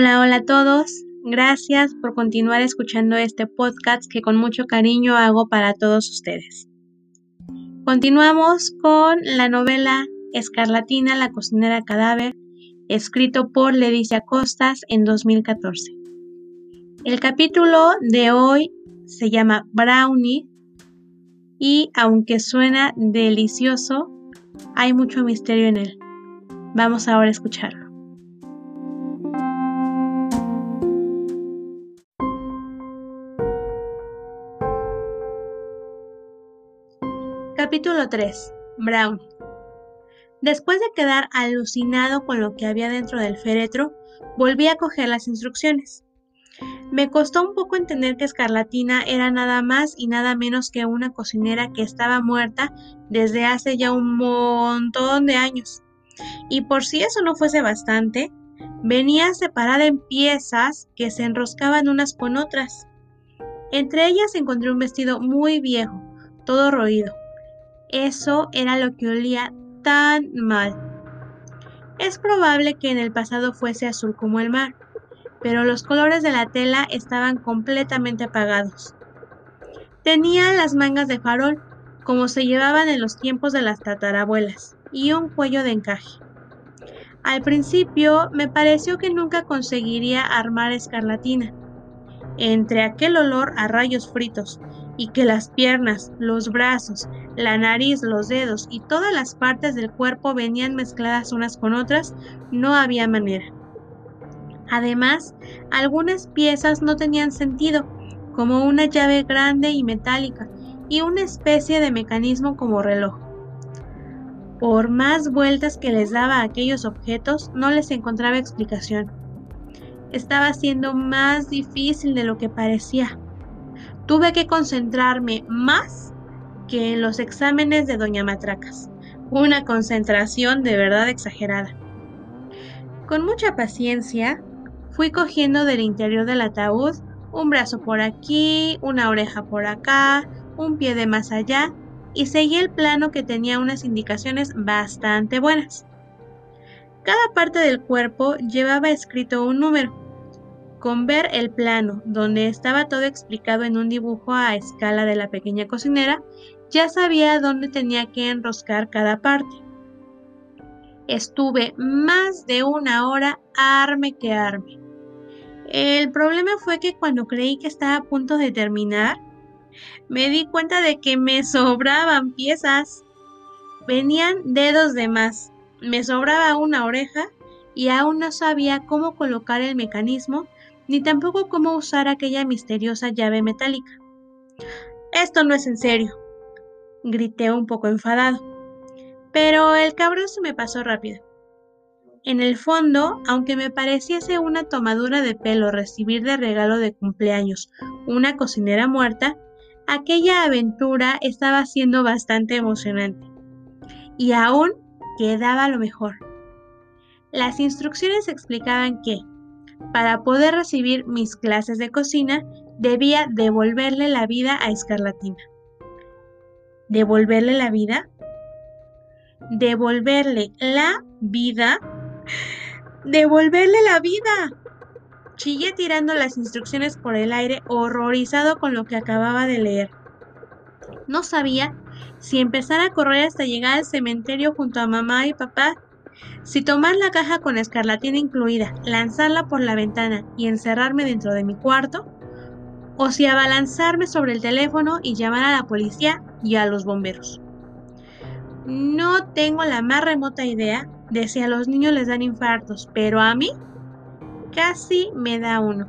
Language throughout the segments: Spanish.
Hola, hola a todos. Gracias por continuar escuchando este podcast que con mucho cariño hago para todos ustedes. Continuamos con la novela Escarlatina, la cocinera cadáver, escrito por Leticia Costas en 2014. El capítulo de hoy se llama Brownie y aunque suena delicioso, hay mucho misterio en él. Vamos ahora a escucharlo. Capítulo 3. Brown. Después de quedar alucinado con lo que había dentro del féretro, volví a coger las instrucciones. Me costó un poco entender que Escarlatina era nada más y nada menos que una cocinera que estaba muerta desde hace ya un montón de años. Y por si eso no fuese bastante, venía separada en piezas que se enroscaban unas con otras. Entre ellas encontré un vestido muy viejo, todo roído. Eso era lo que olía tan mal. Es probable que en el pasado fuese azul como el mar, pero los colores de la tela estaban completamente apagados. Tenía las mangas de farol, como se llevaban en los tiempos de las tatarabuelas, y un cuello de encaje. Al principio me pareció que nunca conseguiría armar escarlatina. Entre aquel olor a rayos fritos y que las piernas, los brazos, la nariz, los dedos y todas las partes del cuerpo venían mezcladas unas con otras, no había manera. Además, algunas piezas no tenían sentido, como una llave grande y metálica y una especie de mecanismo como reloj. Por más vueltas que les daba a aquellos objetos, no les encontraba explicación. Estaba siendo más difícil de lo que parecía. Tuve que concentrarme más que en los exámenes de Doña Matracas. Una concentración de verdad exagerada. Con mucha paciencia, fui cogiendo del interior del ataúd un brazo por aquí, una oreja por acá, un pie de más allá y seguí el plano que tenía unas indicaciones bastante buenas. Cada parte del cuerpo llevaba escrito un número. Con ver el plano, donde estaba todo explicado en un dibujo a escala de la pequeña cocinera, ya sabía dónde tenía que enroscar cada parte. Estuve más de una hora arme que arme. El problema fue que cuando creí que estaba a punto de terminar, me di cuenta de que me sobraban piezas. Venían dedos de más, me sobraba una oreja y aún no sabía cómo colocar el mecanismo ni tampoco cómo usar aquella misteriosa llave metálica. Esto no es en serio, grité un poco enfadado. Pero el cabrón se me pasó rápido. En el fondo, aunque me pareciese una tomadura de pelo recibir de regalo de cumpleaños una cocinera muerta, aquella aventura estaba siendo bastante emocionante. Y aún quedaba lo mejor. Las instrucciones explicaban que, para poder recibir mis clases de cocina, debía devolverle la vida a Escarlatina. ¿Devolverle la vida? ¿Devolverle la vida? ¡Devolverle la vida! Chillé tirando las instrucciones por el aire, horrorizado con lo que acababa de leer. No sabía si empezar a correr hasta llegar al cementerio junto a mamá y papá, si tomar la caja con escarlatina incluida, lanzarla por la ventana y encerrarme dentro de mi cuarto, o si abalanzarme sobre el teléfono y llamar a la policía y a los bomberos. No tengo la más remota idea de si a los niños les dan infartos, pero a mí casi me da uno.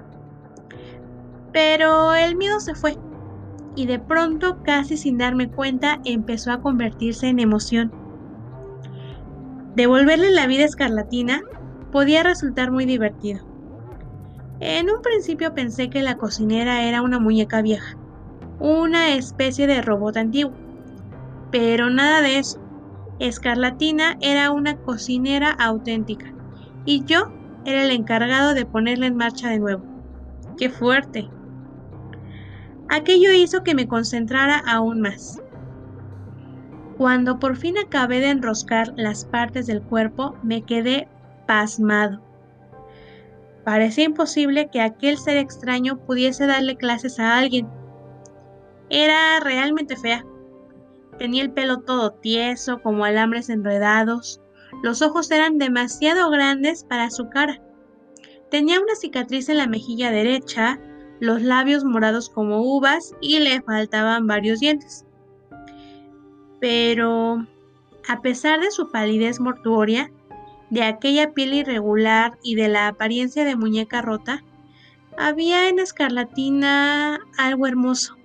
Pero el miedo se fue y de pronto, casi sin darme cuenta, empezó a convertirse en emoción. Devolverle la vida escarlatina podía resultar muy divertido. En un principio pensé que la cocinera era una muñeca vieja, una especie de robot antiguo, pero nada de eso. Escarlatina era una cocinera auténtica y yo era el encargado de ponerla en marcha de nuevo. ¡Qué fuerte! Aquello hizo que me concentrara aún más. Cuando por fin acabé de enroscar las partes del cuerpo, me quedé pasmado. Parecía imposible que aquel ser extraño pudiese darle clases a alguien. Era realmente fea. Tenía el pelo todo tieso, como alambres enredados. Los ojos eran demasiado grandes para su cara. Tenía una cicatriz en la mejilla derecha, los labios morados como uvas y le faltaban varios dientes. Pero, a pesar de su palidez mortuoria, de aquella piel irregular y de la apariencia de muñeca rota, había en Escarlatina algo hermoso.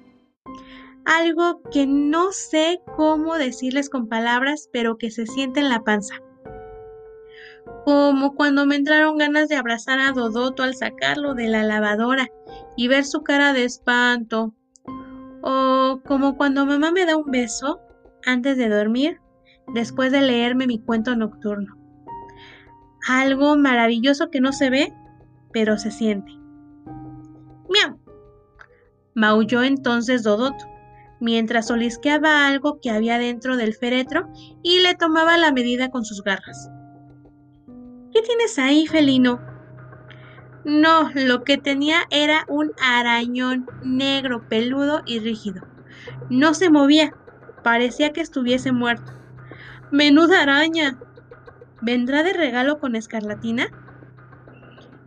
Algo que no sé cómo decirles con palabras, pero que se siente en la panza. Como cuando me entraron ganas de abrazar a Dodoto al sacarlo de la lavadora y ver su cara de espanto. O como cuando mamá me da un beso antes de dormir, después de leerme mi cuento nocturno algo maravilloso que no se ve, pero se siente. ¡Miau! Maulló entonces Dodoto, mientras olisqueaba algo que había dentro del féretro y le tomaba la medida con sus garras. ¿Qué tienes ahí, felino? No, lo que tenía era un arañón negro, peludo y rígido. No se movía, parecía que estuviese muerto. ¡Menuda araña! ¿Vendrá de regalo con escarlatina?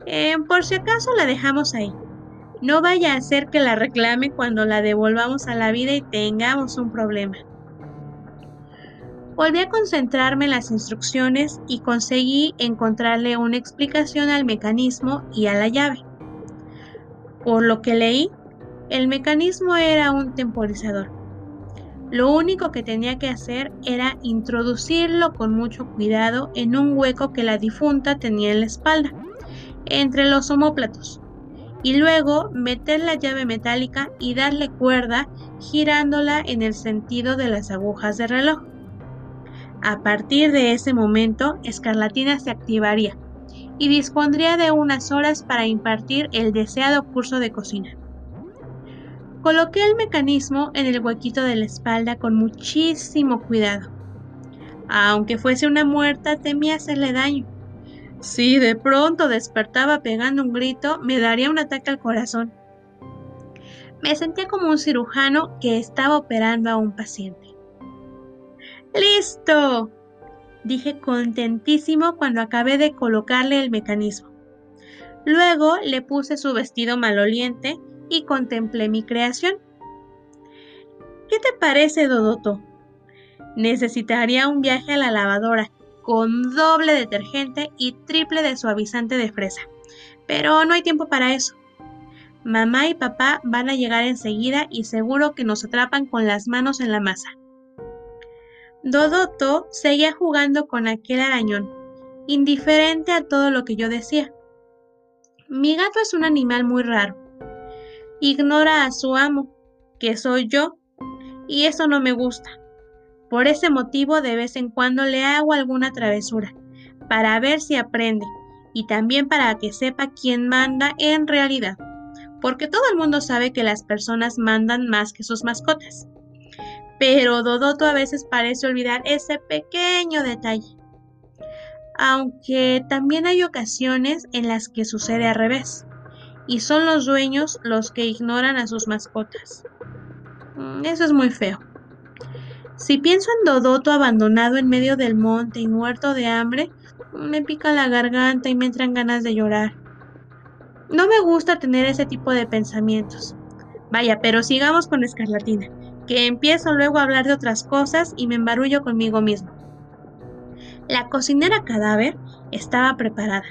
Eh, por si acaso la dejamos ahí. No vaya a ser que la reclame cuando la devolvamos a la vida y tengamos un problema. Volví a concentrarme en las instrucciones y conseguí encontrarle una explicación al mecanismo y a la llave. Por lo que leí, el mecanismo era un temporizador. Lo único que tenía que hacer era introducirlo con mucho cuidado en un hueco que la difunta tenía en la espalda, entre los omóplatos, y luego meter la llave metálica y darle cuerda girándola en el sentido de las agujas de reloj. A partir de ese momento, Escarlatina se activaría y dispondría de unas horas para impartir el deseado curso de cocina. Coloqué el mecanismo en el huequito de la espalda con muchísimo cuidado. Aunque fuese una muerta, temía hacerle daño. Si de pronto despertaba pegando un grito, me daría un ataque al corazón. Me sentía como un cirujano que estaba operando a un paciente. ¡Listo! dije contentísimo cuando acabé de colocarle el mecanismo. Luego le puse su vestido maloliente y contemplé mi creación. ¿Qué te parece, Dodoto? Necesitaría un viaje a la lavadora con doble detergente y triple de suavizante de fresa. Pero no hay tiempo para eso. Mamá y papá van a llegar enseguida y seguro que nos atrapan con las manos en la masa. Dodoto seguía jugando con aquel arañón, indiferente a todo lo que yo decía. Mi gato es un animal muy raro ignora a su amo, que soy yo, y eso no me gusta. Por ese motivo de vez en cuando le hago alguna travesura, para ver si aprende, y también para que sepa quién manda en realidad, porque todo el mundo sabe que las personas mandan más que sus mascotas. Pero Dodoto a veces parece olvidar ese pequeño detalle. Aunque también hay ocasiones en las que sucede al revés y son los dueños los que ignoran a sus mascotas. Mm, eso es muy feo. Si pienso en Dodoto abandonado en medio del monte y muerto de hambre, me pica la garganta y me entran ganas de llorar. No me gusta tener ese tipo de pensamientos. Vaya, pero sigamos con Escarlatina, que empiezo luego a hablar de otras cosas y me embarullo conmigo mismo. La cocinera cadáver estaba preparada.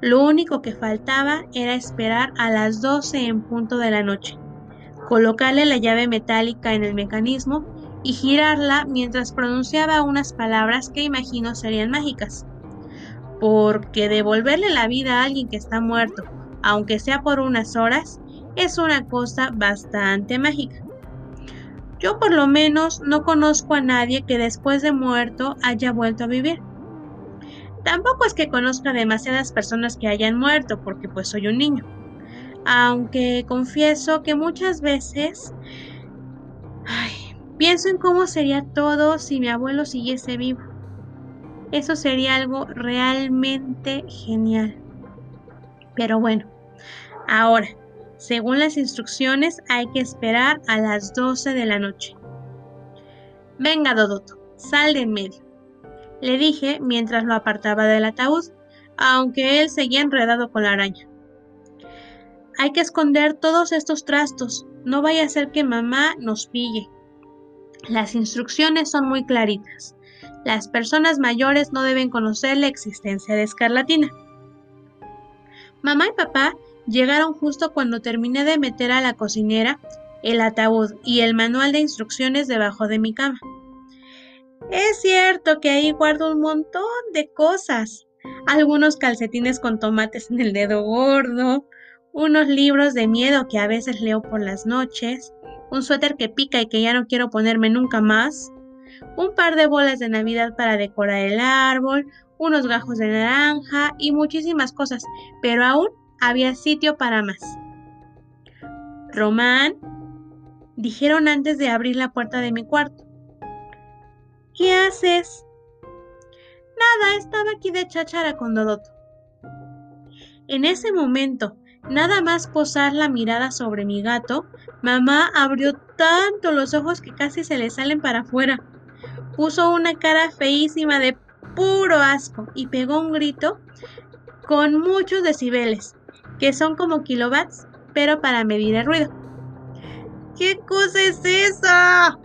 Lo único que faltaba era esperar a las 12 en punto de la noche, colocarle la llave metálica en el mecanismo y girarla mientras pronunciaba unas palabras que imagino serían mágicas. Porque devolverle la vida a alguien que está muerto, aunque sea por unas horas, es una cosa bastante mágica. Yo por lo menos no conozco a nadie que después de muerto haya vuelto a vivir. Tampoco es que conozca demasiadas personas que hayan muerto, porque pues soy un niño. Aunque confieso que muchas veces pienso en cómo sería todo si mi abuelo siguiese vivo. Eso sería algo realmente genial. Pero bueno, ahora, según las instrucciones, hay que esperar a las 12 de la noche. Venga, Dodoto, sal de en medio, le dije mientras lo apartaba del ataúd, aunque él seguía enredado con la araña. Hay que esconder todos estos trastos, no vaya a ser que mamá nos pille. Las instrucciones son muy claritas. Las personas mayores no deben conocer la existencia de escarlatina. Mamá y papá llegaron justo cuando terminé de meter a la cocinera el ataúd y el manual de instrucciones debajo de mi cama. Es cierto que ahí guardo un montón de cosas. Algunos calcetines con tomates en el dedo gordo, unos libros de miedo que a veces leo por las noches, un suéter que pica y que ya no quiero ponerme nunca más, un par de bolas de Navidad para decorar el árbol, unos gajos de naranja y muchísimas cosas, pero aún había sitio para más. Román, dijeron antes de abrir la puerta de mi cuarto. ¿Qué haces? Nada, estaba aquí de cháchara con Dodoto. En ese momento, nada más posar la mirada sobre mi gato, mamá abrió tanto los ojos que casi se le salen para afuera. Puso una cara feísima de puro asco y pegó un grito con muchos decibeles, que son como kilovats, pero para medir el ruido. ¿Qué cosa es esa?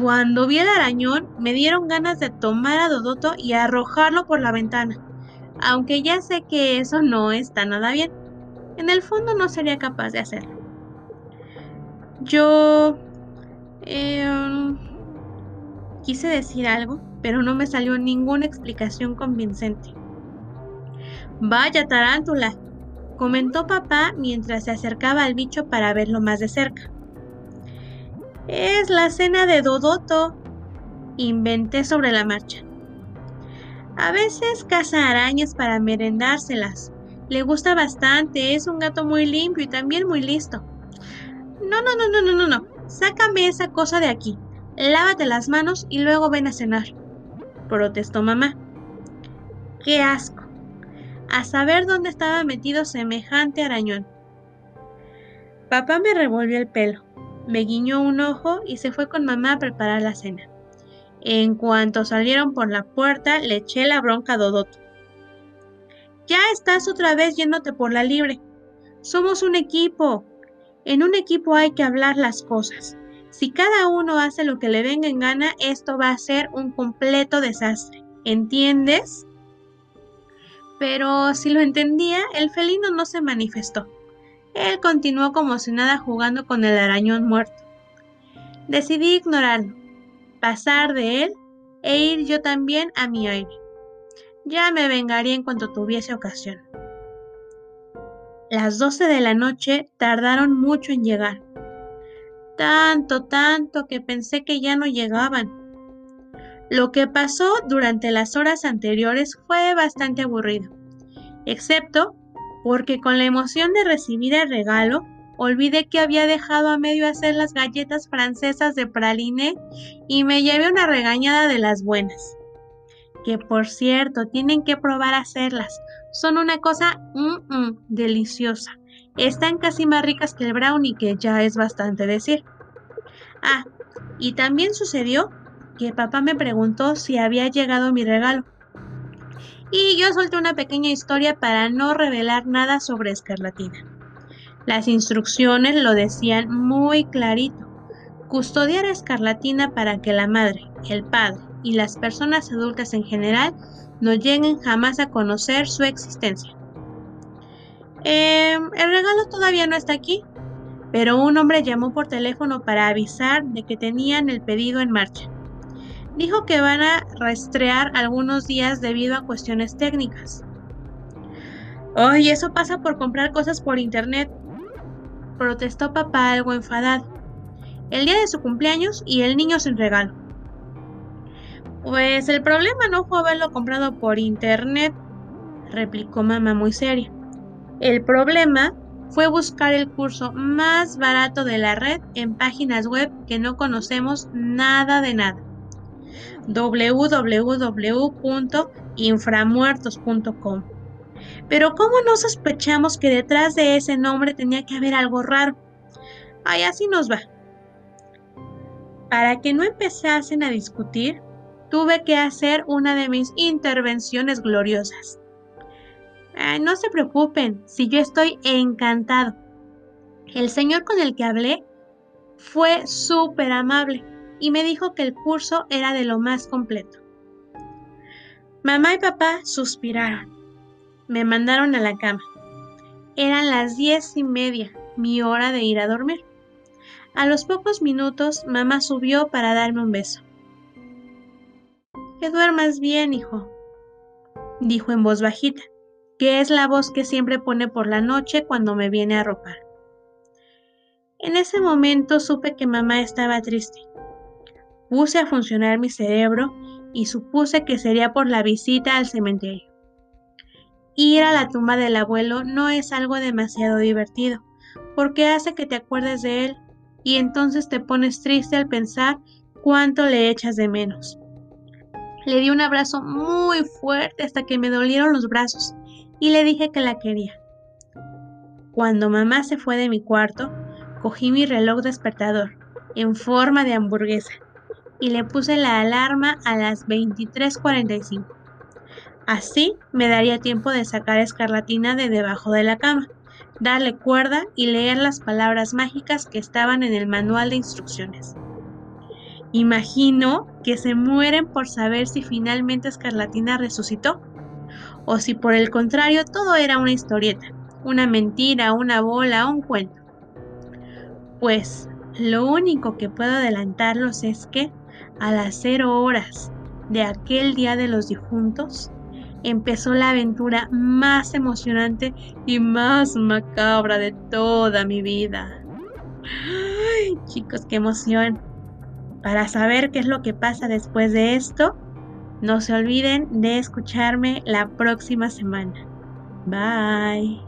Cuando vi el arañón, me dieron ganas de tomar a Dodoto y arrojarlo por la ventana, aunque ya sé que eso no está nada bien. En el fondo no sería capaz de hacerlo. Yo... Em, quise decir algo, pero no me salió ninguna explicación convincente. Vaya tarántula, comentó papá mientras se acercaba al bicho para verlo más de cerca. Es la cena de Dodoto. Inventé sobre la marcha. A veces caza arañas para merendárselas. Le gusta bastante, es un gato muy limpio y también muy listo. No, no, no, no, no, no, no. Sácame esa cosa de aquí. Lávate las manos y luego ven a cenar. Protestó mamá. ¡Qué asco! A saber dónde estaba metido semejante arañón. Papá me revolvió el pelo me guiñó un ojo y se fue con mamá a preparar la cena. En cuanto salieron por la puerta, le eché la bronca a Dodoto. Ya estás otra vez yéndote por la libre. Somos un equipo. En un equipo hay que hablar las cosas. Si cada uno hace lo que le venga en gana, esto va a ser un completo desastre. ¿Entiendes? Pero si lo entendía, el felino no se manifestó. Él continuó como si nada jugando con el arañón muerto. Decidí ignorarlo, pasar de él e ir yo también a mi aire. Ya me vengaría en cuanto tuviese ocasión. Las doce de la noche tardaron mucho en llegar. Tanto, tanto que pensé que ya no llegaban. Lo que pasó durante las horas anteriores fue bastante aburrido, excepto porque con la emoción de recibir el regalo, olvidé que había dejado a medio hacer las galletas francesas de praline y me llevé una regañada de las buenas. Que por cierto, tienen que probar a hacerlas. Son una cosa deliciosa. Están casi más ricas que el brownie, que ya es bastante decir. Ah, y también sucedió que papá me preguntó si había llegado mi regalo. Y yo solté una pequeña historia para no revelar nada sobre escarlatina. Las instrucciones lo decían muy clarito. Custodiar a escarlatina para que la madre, el padre y las personas adultas en general no lleguen jamás a conocer su existencia. Em, el regalo todavía no está aquí, pero un hombre llamó por teléfono para avisar de que tenían el pedido en marcha dijo que van a rastrear algunos días debido a cuestiones técnicas. ¡Ay, eso pasa por comprar cosas por internet! Protestó papá algo enfadado. El día de su cumpleaños y el niño sin regalo. Pues el problema no fue haberlo comprado por internet, replicó mamá muy seria. El problema fue buscar el curso más barato de la red en páginas web que no conocemos nada de nada www.inframuertos.com. Pero ¿cómo no sospechamos que detrás de ese nombre tenía que haber algo raro? Ay, así nos va. Para que no empezasen a discutir, tuve que hacer una de mis intervenciones gloriosas. no se preocupen, si yo estoy encantado. El señor con el que hablé fue súper amable y me dijo que el curso era de lo más completo. Mamá y papá suspiraron. Me mandaron a la cama. Eran las diez y media, mi hora de ir a dormir. A los pocos minutos, mamá subió para darme un beso. Que duermas bien, hijo, dijo en voz bajita, que es la voz que siempre pone por la noche cuando me viene a ropar. En ese momento supe que mamá estaba triste. Puse a funcionar mi cerebro y supuse que sería por la visita al cementerio. Ir a la tumba del abuelo no es algo demasiado divertido, porque hace que te acuerdes de él y entonces te pones triste al pensar cuánto le echas de menos. Le di un abrazo muy fuerte hasta que me dolieron los brazos y le dije que la quería. Cuando mamá se fue de mi cuarto, cogí mi reloj despertador en forma de hamburguesa y le puse la alarma a las 23:45. Así me daría tiempo de sacar a Escarlatina de debajo de la cama, darle cuerda y leer las palabras mágicas que estaban en el manual de instrucciones. Imagino que se mueren por saber si finalmente Escarlatina resucitó o si por el contrario todo era una historieta, una mentira, una bola, un cuento. Pues lo único que puedo adelantarlos es que a las cero horas de aquel día de los difuntos, empezó la aventura más emocionante y más macabra de toda mi vida. Ay, chicos, qué emoción. Para saber qué es lo que pasa después de esto, no se olviden de escucharme la próxima semana. Bye.